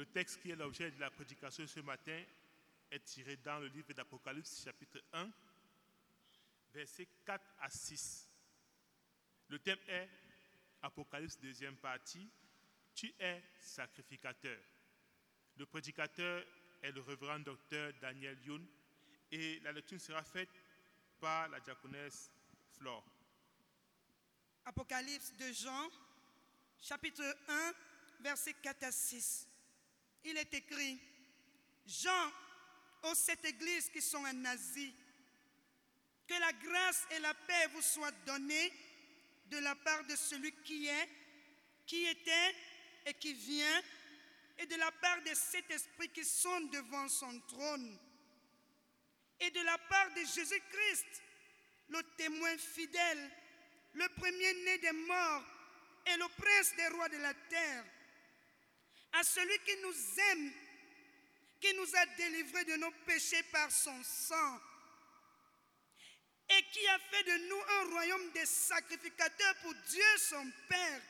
Le texte qui est l'objet de la prédication ce matin est tiré dans le livre d'Apocalypse chapitre 1, versets 4 à 6. Le thème est Apocalypse deuxième partie, Tu es sacrificateur. Le prédicateur est le révérend docteur Daniel Youn et la lecture sera faite par la diaconesse Flore. Apocalypse de Jean, chapitre 1, versets 4 à 6. Il est écrit, Jean, aux sept églises qui sont en Asie, que la grâce et la paix vous soient données de la part de celui qui est, qui était et qui vient, et de la part de cet esprit qui sont devant son trône, et de la part de Jésus-Christ, le témoin fidèle, le premier-né des morts et le prince des rois de la terre, à celui qui nous aime, qui nous a délivrés de nos péchés par son sang, et qui a fait de nous un royaume des sacrificateurs pour Dieu son Père.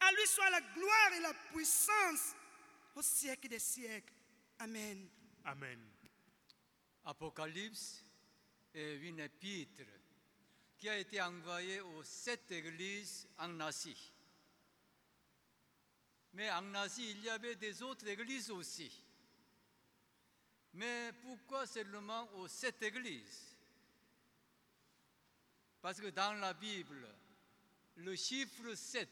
À lui soit la gloire et la puissance au siècle des siècles. Amen. Amen. Apocalypse est une épître qui a été envoyée aux sept églises en Asie. Mais en Asie, il y avait des autres églises aussi. Mais pourquoi seulement aux sept églises? Parce que dans la Bible, le chiffre 7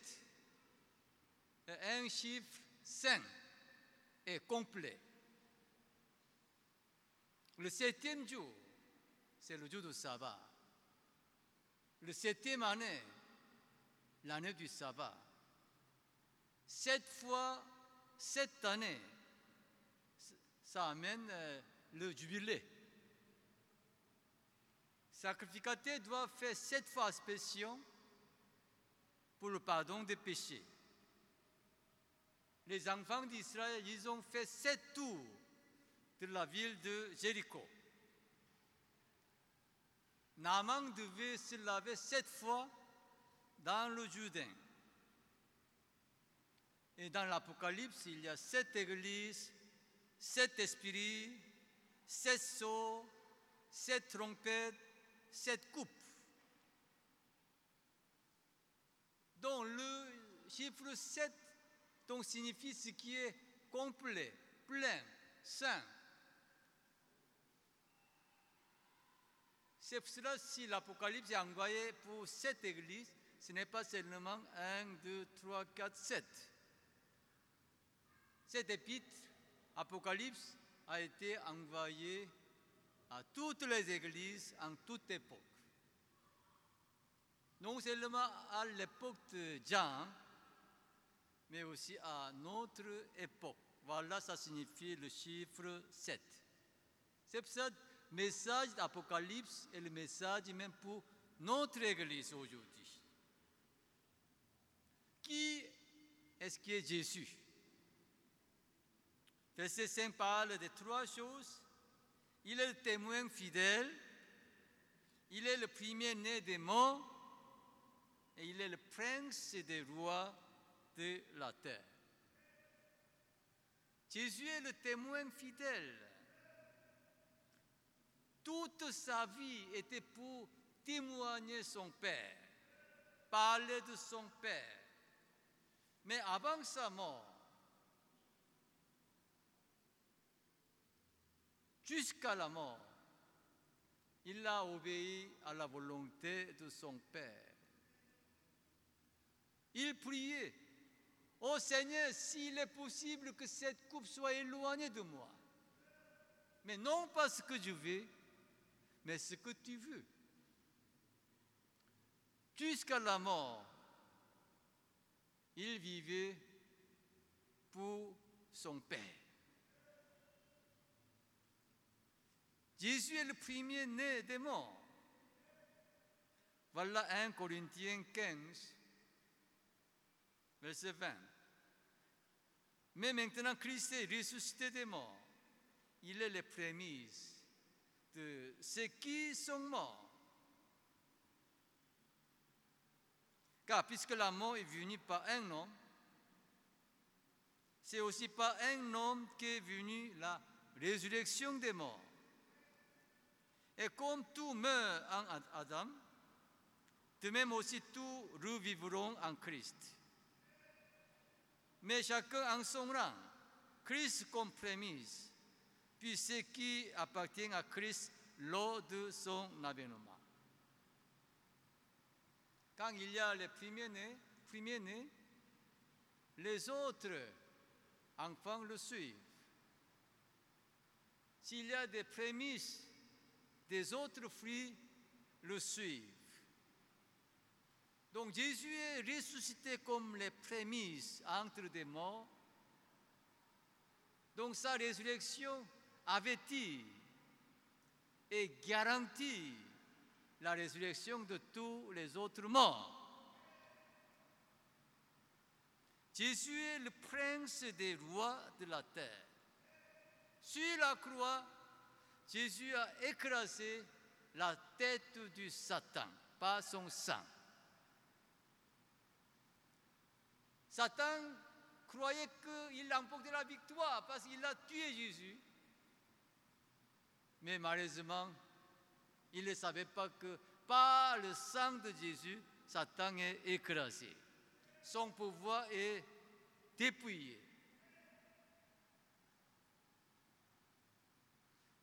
est un chiffre saint et complet. Le septième jour, c'est le jour du sabbat. Le septième année, l'année du sabbat. Sept fois, sept années, ça amène euh, le jubilé. Sacrificateur doit faire sept fois aspersion pour le pardon des péchés. Les enfants d'Israël, ils ont fait sept tours de la ville de Jéricho. Naaman devait se laver sept fois dans le Jourdain. Et dans l'Apocalypse, il y a sept églises, sept esprits, sept sceaux, sept trompettes, sept coupes. dont le chiffre 7 donc, signifie ce qui est complet, plein, saint. C'est pour cela si l'Apocalypse est envoyé pour cette église, ce n'est pas seulement 1, 2, 3, 4, 7. Cette épître, Apocalypse, a été envoyée à toutes les églises en toute époque. Non seulement à l'époque de Jean, mais aussi à notre époque. Voilà, ça signifie le chiffre 7. C'est pour ça le message d'Apocalypse est le message même pour notre Église aujourd'hui. Qui est-ce qui est Jésus? Verset 5 parle de trois choses. Il est le témoin fidèle, il est le premier-né des morts, et il est le prince des rois de la terre. Jésus est le témoin fidèle. Toute sa vie était pour témoigner son Père, parler de son Père. Mais avant sa mort, jusqu'à la mort, il a obéi à la volonté de son Père. Il priait, Ô Seigneur, s'il est possible que cette coupe soit éloignée de moi, mais non pas ce que je veux, mais ce que tu veux. Jusqu'à la mort, il vivait pour son Père. Jésus est le premier-né des morts. Voilà 1 Corinthiens 15, verset 20. Mais maintenant, Christ est ressuscité des morts. Il est les prémices de ceux qui sont morts. Car puisque la mort est venue par un homme, c'est aussi par un homme qu'est venue la résurrection des morts. Et comme tout meurt en Adam, de même aussi tous revivront en Christ. Mais chacun en son rang, Christ comme prémisse, puis ce qui appartient à Christ lors de son avènement. Quand il y a les premiers-nés, premiers les autres enfants le suivent. S'il y a des prémices, des autres fruits le suivent. Donc Jésus est ressuscité comme les prémices entre des morts. Donc sa résurrection avait dit et garantit la résurrection de tous les autres morts? Jésus est le prince des rois de la terre. Sur la croix, Jésus a écrasé la tête du Satan par son sang. Satan croyait qu'il emportait la victoire parce qu'il a tué Jésus. Mais malheureusement, il ne savait pas que par le sang de Jésus, Satan est écrasé. Son pouvoir est dépouillé.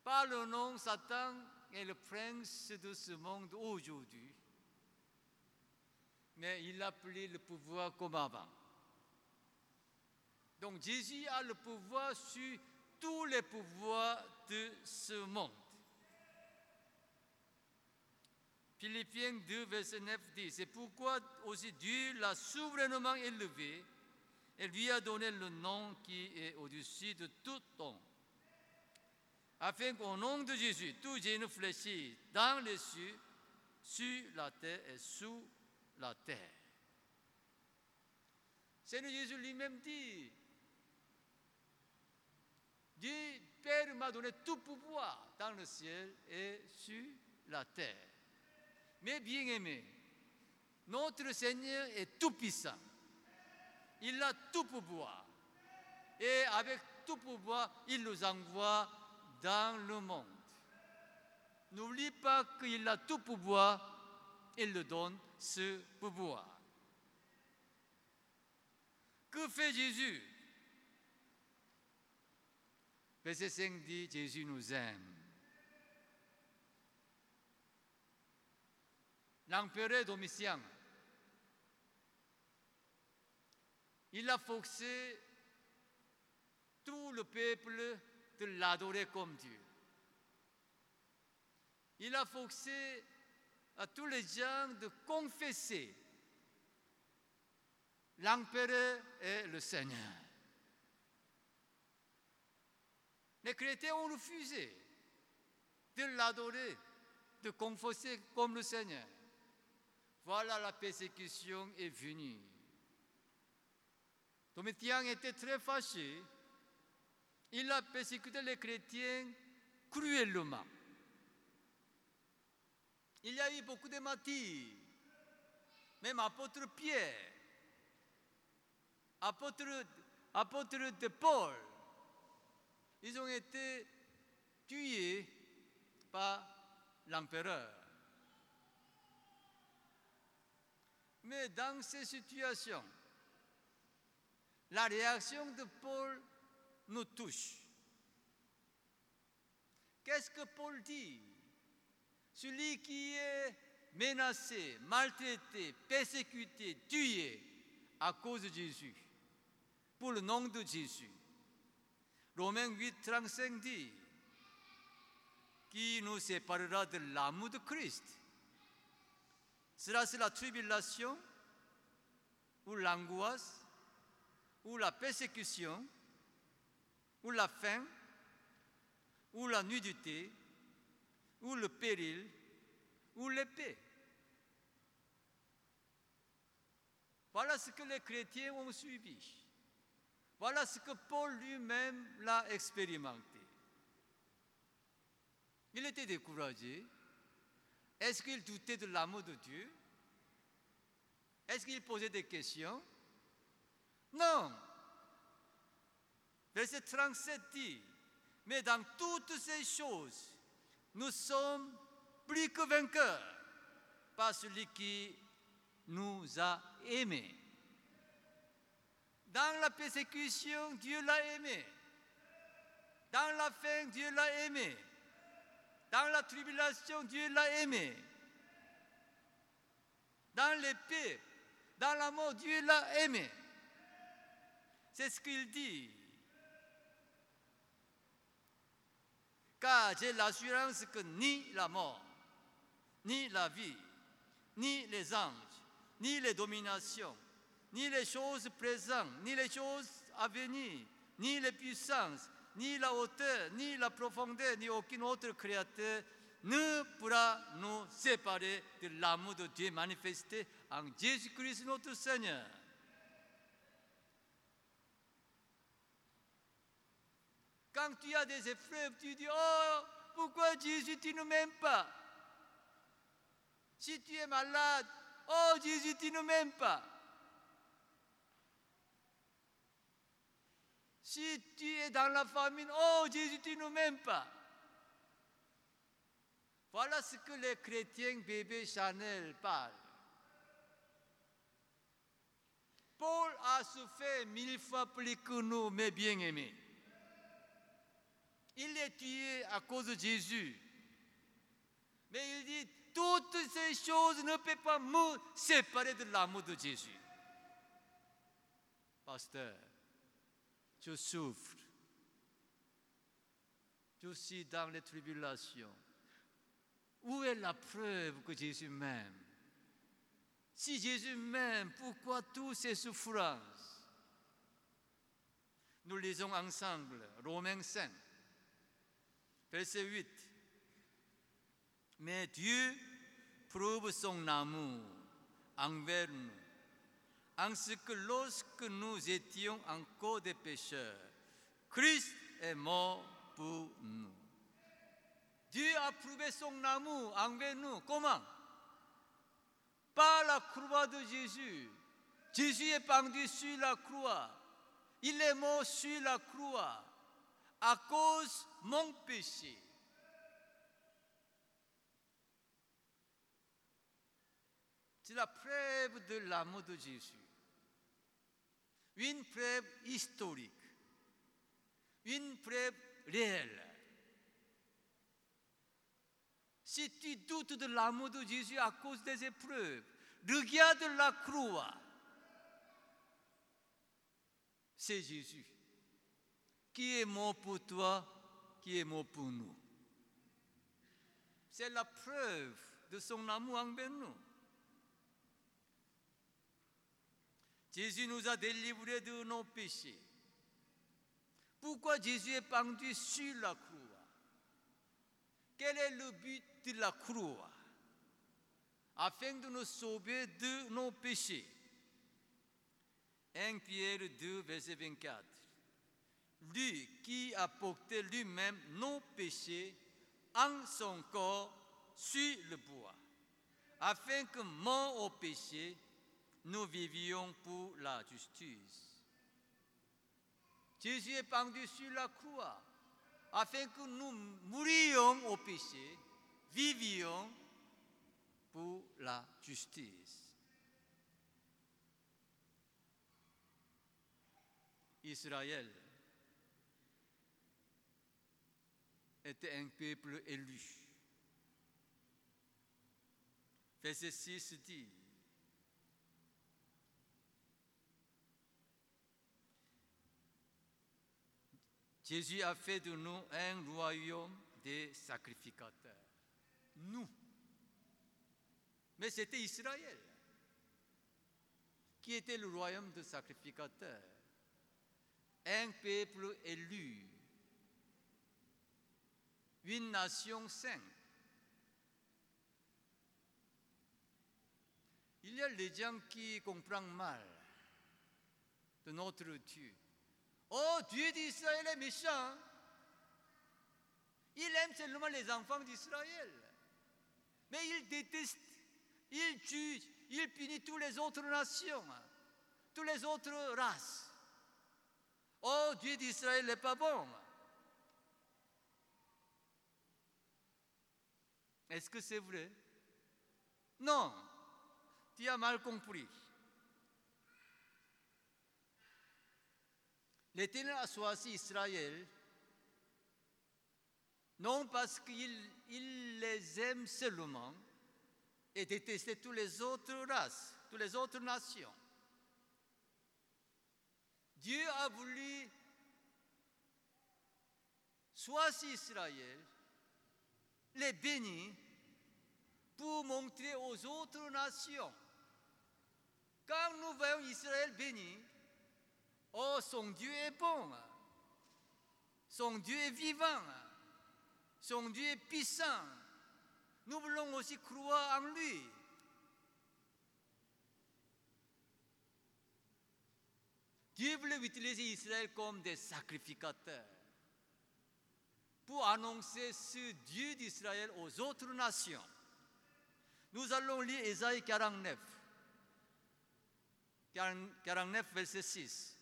Par le nom, Satan est le prince de ce monde aujourd'hui. Mais il a pris le pouvoir comme avant. Donc Jésus a le pouvoir sur tous les pouvoirs de ce monde. Philippiens 2, verset 9 dit, c'est pourquoi aussi Dieu l'a souverainement élevé et lui a donné le nom qui est au-dessus de tout nom, afin qu'au nom de Jésus, tout genou fléchisse dans les cieux, sur la terre et sous la terre. Seigneur Jésus lui-même dit, Dieu Père m'a donné tout pouvoir dans le ciel et sur la terre. Mais bien aimé, notre Seigneur est tout puissant. Il a tout pouvoir. Et avec tout pouvoir, il nous envoie dans le monde. N'oublie pas qu'il a tout pouvoir, il le donne ce pouvoir. Que fait Jésus? Verset 5 dit, Jésus nous aime. L'empereur Domitien, il a forcé tout le peuple de l'adorer comme Dieu. Il a forcé à tous les gens de confesser l'empereur est le Seigneur. Les chrétiens ont refusé de l'adorer, de confesser comme le Seigneur. Voilà la persécution est venue. Domitian était très fâché. Il a persécuté les chrétiens cruellement. Il y a eu beaucoup de martyrs. Même apôtre Pierre, apôtre, apôtre de Paul, ils ont été tués par l'empereur. Mais dans ces situations, la réaction de Paul nous touche. Qu'est-ce que Paul dit? Celui qui est menacé, maltraité, persécuté, tué à cause de Jésus, pour le nom de Jésus. Romains 8, 35 dit, qui nous séparera de l'amour de Christ cela, c'est la tribulation, ou l'angoisse, ou la persécution, ou la faim, ou la nudité, ou le péril, ou l'épée. Voilà ce que les chrétiens ont suivi. Voilà ce que Paul lui-même l'a expérimenté. Il était découragé, est-ce qu'il doutait de l'amour de Dieu? Est-ce qu'il posait des questions? Non. Verset 37 dit, mais dans toutes ces choses, nous sommes plus que vainqueurs par celui qui nous a aimés. Dans la persécution, Dieu l'a aimé. Dans la faim, Dieu l'a aimé. Dans la tribulation, Dieu l'a aimé. Dans l'épée, dans la mort, Dieu l'a aimé. C'est ce qu'il dit. Car j'ai l'assurance que ni la mort, ni la vie, ni les anges, ni les dominations, ni les choses présentes, ni les choses à venir, ni les puissances, ni la hauteur, ni la profondeur, ni aucun autre créateur ne pourra nous séparer de l'amour de Dieu manifesté en Jésus-Christ notre Seigneur. Quand tu as des épreuves, tu dis, oh, pourquoi Jésus, tu ne m'aimes pas? Si tu es malade, oh Jésus, tu ne m'aimes pas. Si tu es dans la famine, oh Jésus, tu ne m'aimes pas. Voilà ce que les chrétiens bébés Chanel parlent. Paul a souffert mille fois plus que nous, mes bien-aimés. Il est tué à cause de Jésus. Mais il dit, toutes ces choses ne peuvent pas me séparer de l'amour de Jésus. Pasteur, je souffre. Je suis dans les tribulations. Où est la preuve que Jésus m'aime? Si Jésus m'aime, pourquoi toutes ces souffrances? Nous lisons ensemble Romains 5, verset 8. Mais Dieu prouve son amour envers nous, en ce que lorsque nous étions encore des pécheurs, Christ est mort pour nous. Dieu a prouvé son amour envers nous. Comment? Par la croix de Jésus. Jésus est pendu sur la croix. Il est mort sur la croix à cause mon péché. C'est la preuve de l'amour de Jésus. Une preuve historique. Une preuve réelle. Si tu doutes de l'amour de Jésus à cause des épreuves, regarde la croix. C'est Jésus qui est mort pour toi, qui est mort pour nous? C'est la preuve de son amour envers nous. Jésus nous a délivrés de nos péchés. Pourquoi Jésus est pendu sur la croix? Quel est le but de la croix? Afin de nous sauver de nos péchés. 1 Pierre 2, verset 24. Lui qui a porté lui-même nos péchés en son corps sur le bois, afin que mort au péché, nous vivions pour la justice. Jésus est pendu sur la croix afin que nous mourions au péché, vivions pour la justice. Israël était un peuple élu. Verset 6 dit, Jésus a fait de nous un royaume des sacrificateurs. Nous. Mais c'était Israël qui était le royaume des sacrificateurs. Un peuple élu. Une nation sainte. Il y a des gens qui comprennent mal de notre Dieu. Oh, Dieu d'Israël est méchant. Il aime seulement les enfants d'Israël. Mais il déteste, il tue, il punit toutes les autres nations, toutes les autres races. Oh, Dieu d'Israël n'est pas bon. Est-ce que c'est vrai? Non, tu as mal compris. L'Éternel a choisi Israël non parce qu'il il les aime seulement et déteste toutes les autres races, toutes les autres nations. Dieu a voulu choisir Israël, les bénir pour montrer aux autres nations. Quand nous voyons Israël béni, oh, son Dieu est bon, son Dieu est vivant, son Dieu est puissant. Nous voulons aussi croire en lui. Dieu voulait utiliser Israël comme des sacrificateurs pour annoncer ce Dieu d'Israël aux autres nations. Nous allons lire Ésaïe 49, 49, verset 6.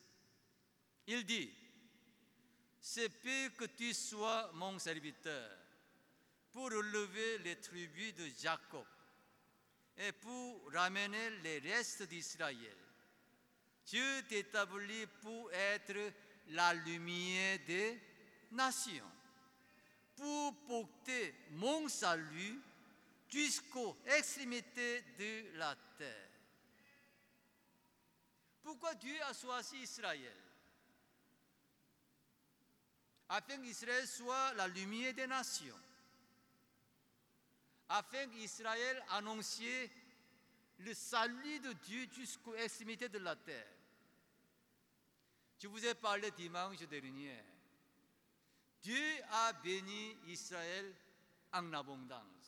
Il dit, c'est peu que tu sois mon serviteur pour relever les tribus de Jacob et pour ramener les restes d'Israël. Dieu t'établit pour être la lumière des nations, pour porter mon salut jusqu'aux extrémités de la terre. Pourquoi Dieu a choisi Israël? Afin qu'Israël soit la lumière des nations. Afin qu'Israël annonce le salut de Dieu jusqu'aux extrémités de la terre. Je vous ai parlé dimanche dernier. Dieu a béni Israël en abondance.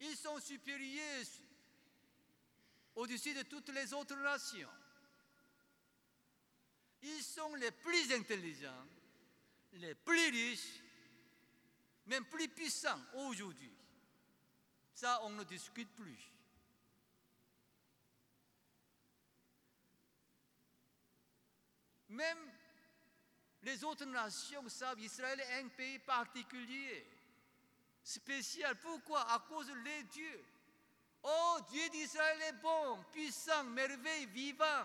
Ils sont supérieurs au-dessus de toutes les autres nations. Ils sont les plus intelligents, les plus riches, même plus puissants aujourd'hui. Ça, on ne discute plus. Même les autres nations savent Israël est un pays particulier, spécial. Pourquoi? À cause des dieux. Oh, Dieu d'Israël est bon, puissant, merveilleux, vivant.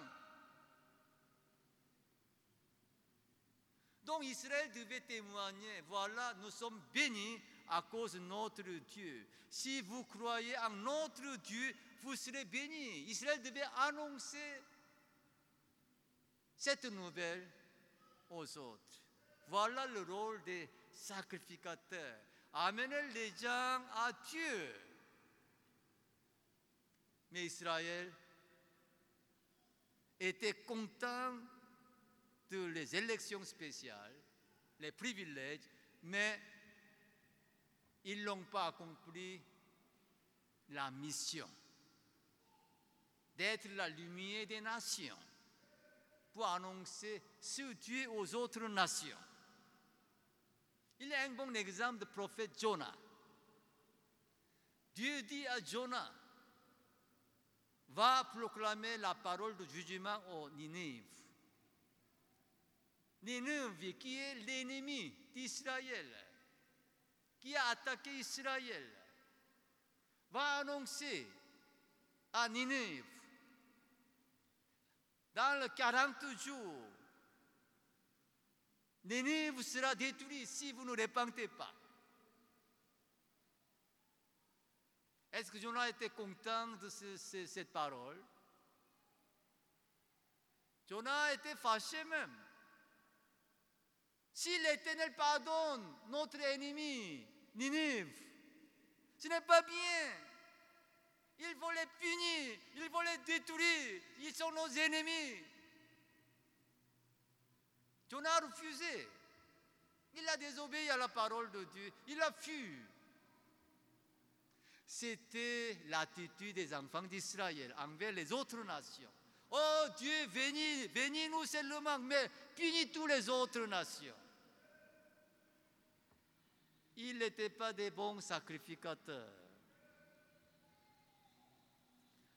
Donc Israël devait témoigner, voilà, nous sommes bénis à cause de notre Dieu. Si vous croyez en notre Dieu, vous serez bénis. Israël devait annoncer cette nouvelle aux autres. Voilà le rôle des sacrificateurs. Amener les gens à Dieu. Mais Israël était content de les élections spéciales, les privilèges, mais ils n'ont pas accompli la mission d'être la lumière des nations pour annoncer ce Dieu aux autres nations. Il y a un bon exemple de prophète Jonah. Dieu dit à Jonah, va proclamer la parole de jugement au Ninive. Ninive qui est l'ennemi d'Israël, qui a attaqué Israël, va annoncer à Ninive dans les 40 jours, Nénive sera détruit si vous ne répentez pas. Est-ce que Jonah était content de ce- ce- cette parole? Jonah était fâché même. Si l'Éternel pardonne notre ennemi, Ninive, ce n'est pas bien. Il faut les punir, il faut les détruire. Ils sont nos ennemis. Jonah a refusé. Il a désobéi à la parole de Dieu. Il a fui. C'était l'attitude des enfants d'Israël envers les autres nations. Oh Dieu, bénis, bénis-nous seulement, mais punis toutes les autres nations. Ils n'étaient pas des bons sacrificateurs.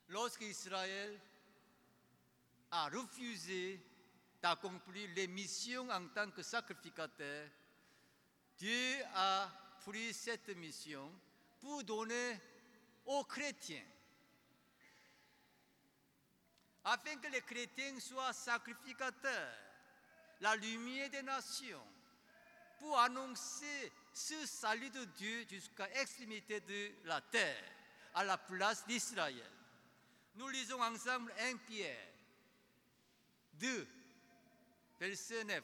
Lorsqu'Israël a refusé d'accomplir les missions en tant que sacrificateur, Dieu a pris cette mission pour donner aux chrétiens, afin que les chrétiens soient sacrificateurs, la lumière des nations, pour annoncer ce salut de Dieu jusqu'à l'extrémité de la terre, à la place d'Israël. Nous lisons ensemble 1 Pierre 2, verset 9.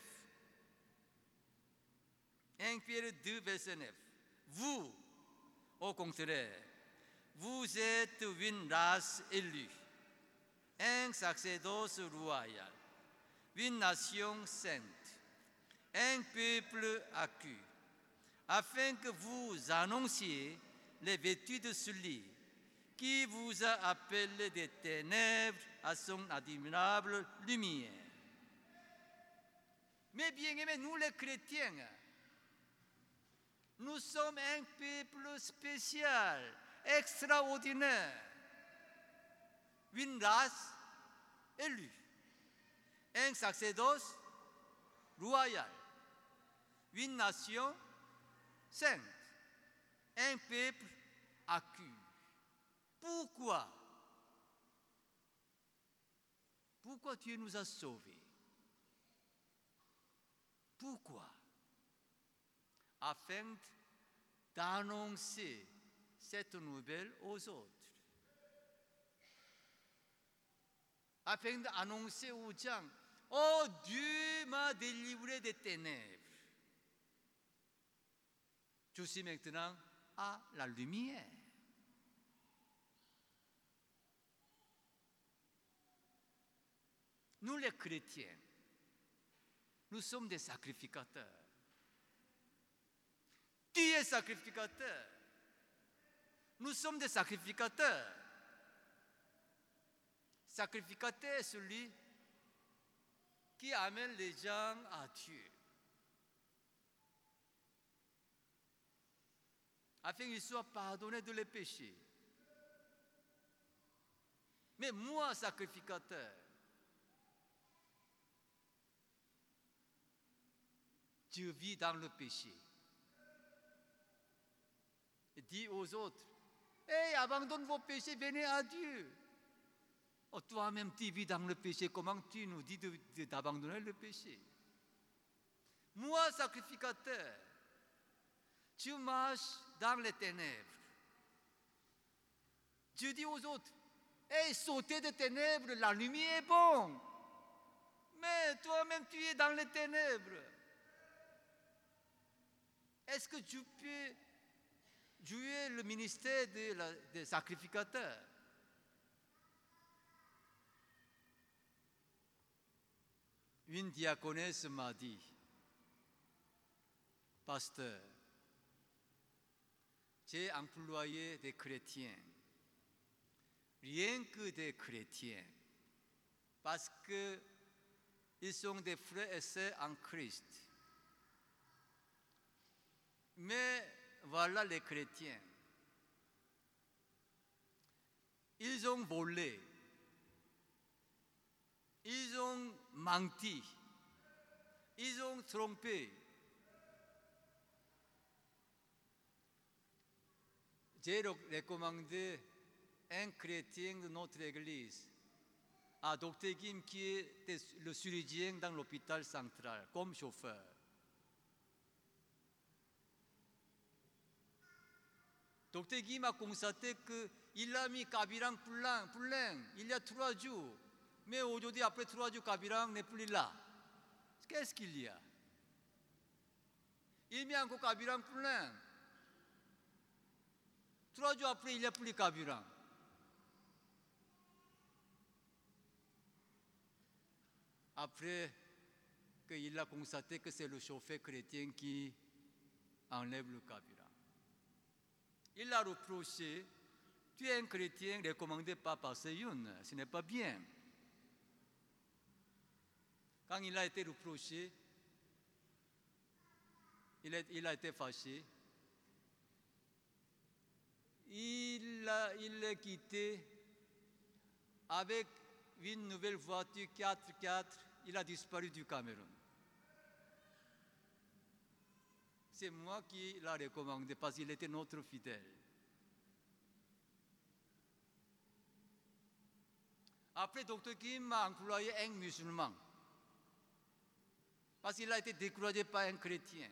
1 Pierre 2, verset 9. Vous, au contraire, vous êtes une race élue, un sacerdoce royal, une nation sainte, un peuple accu, afin que vous annonciez les vertus de celui qui vous a appelé des ténèbres à son admirable lumière. Mais bien aimés, nous les chrétiens, nous sommes un peuple spécial, extraordinaire, une race élue, un sacerdoce royal, une nation sainte, un peuple accu. Pourquoi? Pourquoi Dieu nous a sauvés? Pourquoi? Afin d'annoncer cette nouvelle aux autres. Afin d'annoncer aux gens, oh Dieu m'a délivré des ténèbres. Je suis maintenant à la lumière. Nous les chrétiens, nous sommes des sacrificateurs. Tu es sacrificateur? Nous sommes des sacrificateurs. Sacrificateur est celui qui amène les gens à Dieu. Afin qu'ils soient pardonnés de les péchés. Mais moi, sacrificateur, je vis dans le péché. Dis aux autres, Hé, abandonne vos péchés, venez à Dieu. Oh, toi-même, tu vis dans le péché, comment tu nous dis d'abandonner le péché? Moi, sacrificateur, tu marches dans les ténèbres. Tu dis aux autres, Hé, sautez des ténèbres, la lumière est bon. Mais toi-même, tu es dans les ténèbres. Est-ce que tu peux jouer le ministère des sacrificateurs? Une diaconesse m'a dit, Pasteur, j'ai employé des chrétiens, rien que des chrétiens, parce qu'ils sont des frères et sœurs en Christ. Mais voilà les chrétiens. Ils ont volé. Ils ont menti. Ils ont trompé. J'ai recommandé un chrétien de notre église à Dr. Kim qui est le chirurgien dans l'hôpital central comme chauffeur. Docteur Guy m'a constaté qu'il a mis Kabirang plein, plein, il y a trois jours. Mais aujourd'hui, après trois jours, Kabirang n'est plus là. Qu'est-ce qu'il y a? Il met encore Kabirang plein. Trois jours après, il n'y a plus Kabirang. Après qu'il a constaté que c'est le chauffeur chrétien qui enlève le carburant. Il a reproché, tu es un chrétien recommandé par Passeyoun, ce n'est pas bien. Quand il a été reproché, il a, été fâché. Il a, il quitté avec une nouvelle voiture 4x4 il a disparu du Cameroun. C'est moi qui l'ai recommandé parce qu'il était notre fidèle. Après, Dr Kim m'a employé un musulman parce qu'il a été découragé par un chrétien.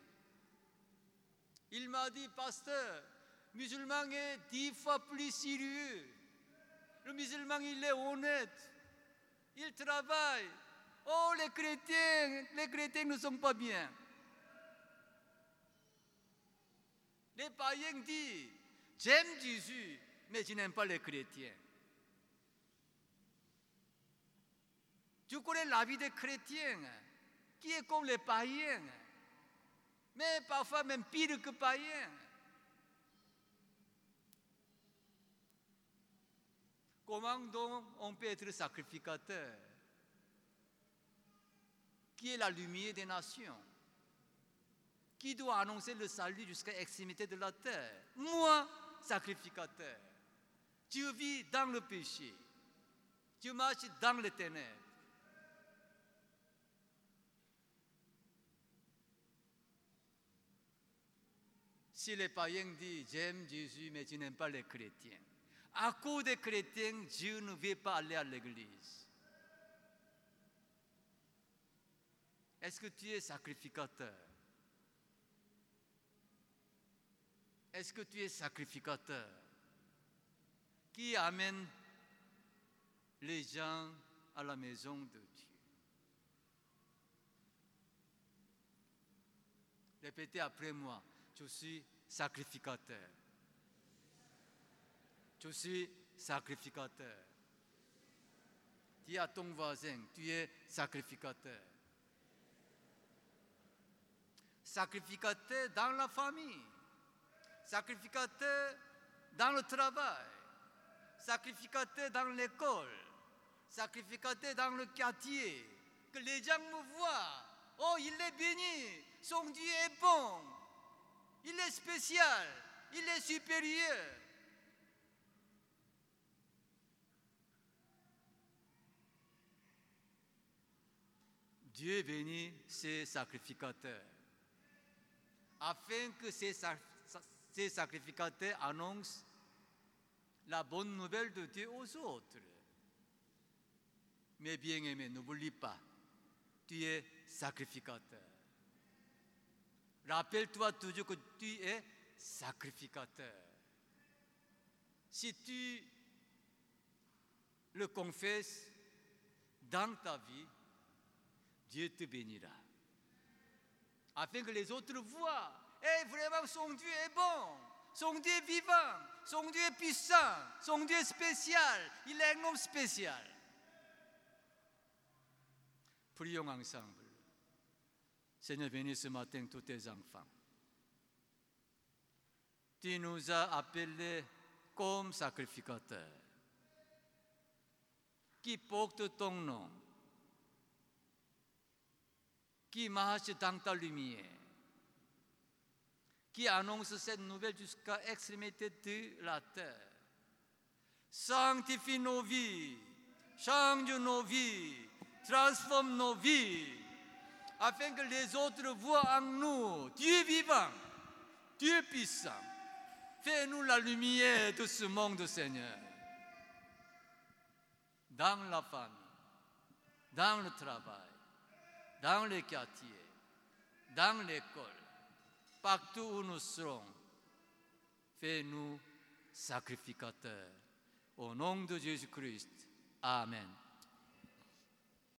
Il m'a dit, pasteur, musulman est dix fois plus sérieux. Le musulman, il est honnête. Il travaille. Oh, les chrétiens, les chrétiens ne sont pas bien. Les païens disent, j'aime Jésus, mais je n'aime pas les chrétiens. Tu connais la vie des chrétiens, qui est comme les païens, mais parfois même pire que païens. Comment donc on peut être sacrificateur Qui est la lumière des nations Qui doit annoncer le salut jusqu'à l'extrémité de la terre Moi, sacrificateur. Tu vis dans le péché. Tu marches dans les ténèbres. Si les païens disent j'aime Jésus mais tu n'aimes pas les chrétiens, à cause des chrétiens, Dieu ne veut pas aller à l'église. Est-ce que tu es sacrificateur? Est-ce que tu es sacrificateur qui amène les gens à la maison de Dieu? Répétez après moi, je suis sacrificateur. Je suis sacrificateur. Dis à ton voisin, tu es sacrificateur. Sacrificateur dans la famille, sacrificateur dans le travail, sacrificateur dans l'école, sacrificateur dans le quartier. Que les gens me voient. Oh, il est béni, son Dieu est bon, il est spécial, il est supérieur. Dieu bénit ses sacrificateurs, afin que ces, ces sacrificateurs annoncent la bonne nouvelle de Dieu aux autres. Mais bien aimé, n'oublie pas, tu es sacrificateur. Rappelle-toi toujours que tu es sacrificateur. Si tu le confesses dans ta vie, Dieu te bénira. Afin que les autres voient, et vraiment son Dieu est bon, son Dieu est vivant, son Dieu est puissant, son Dieu est spécial, il est un homme spécial. Prions ensemble. Seigneur, bénis ce matin tous tes enfants. Tu nous as appelés comme sacrificateurs qui portent ton nom, qui marchent dans ta lumière, qui annoncent cette nouvelle jusqu'à l'extrémité de la terre. Sanctifie nos vies, change nos vies, transforme nos vies afin que les autres voient en nous Dieu vivant, Dieu puissant. Fais-nous la lumière de ce monde, Seigneur. Dans la famille, dans le travail, dans les quartiers, dans l'école, partout où nous serons. Fais-nous sacrificateurs. Au nom de Jésus-Christ. Amen.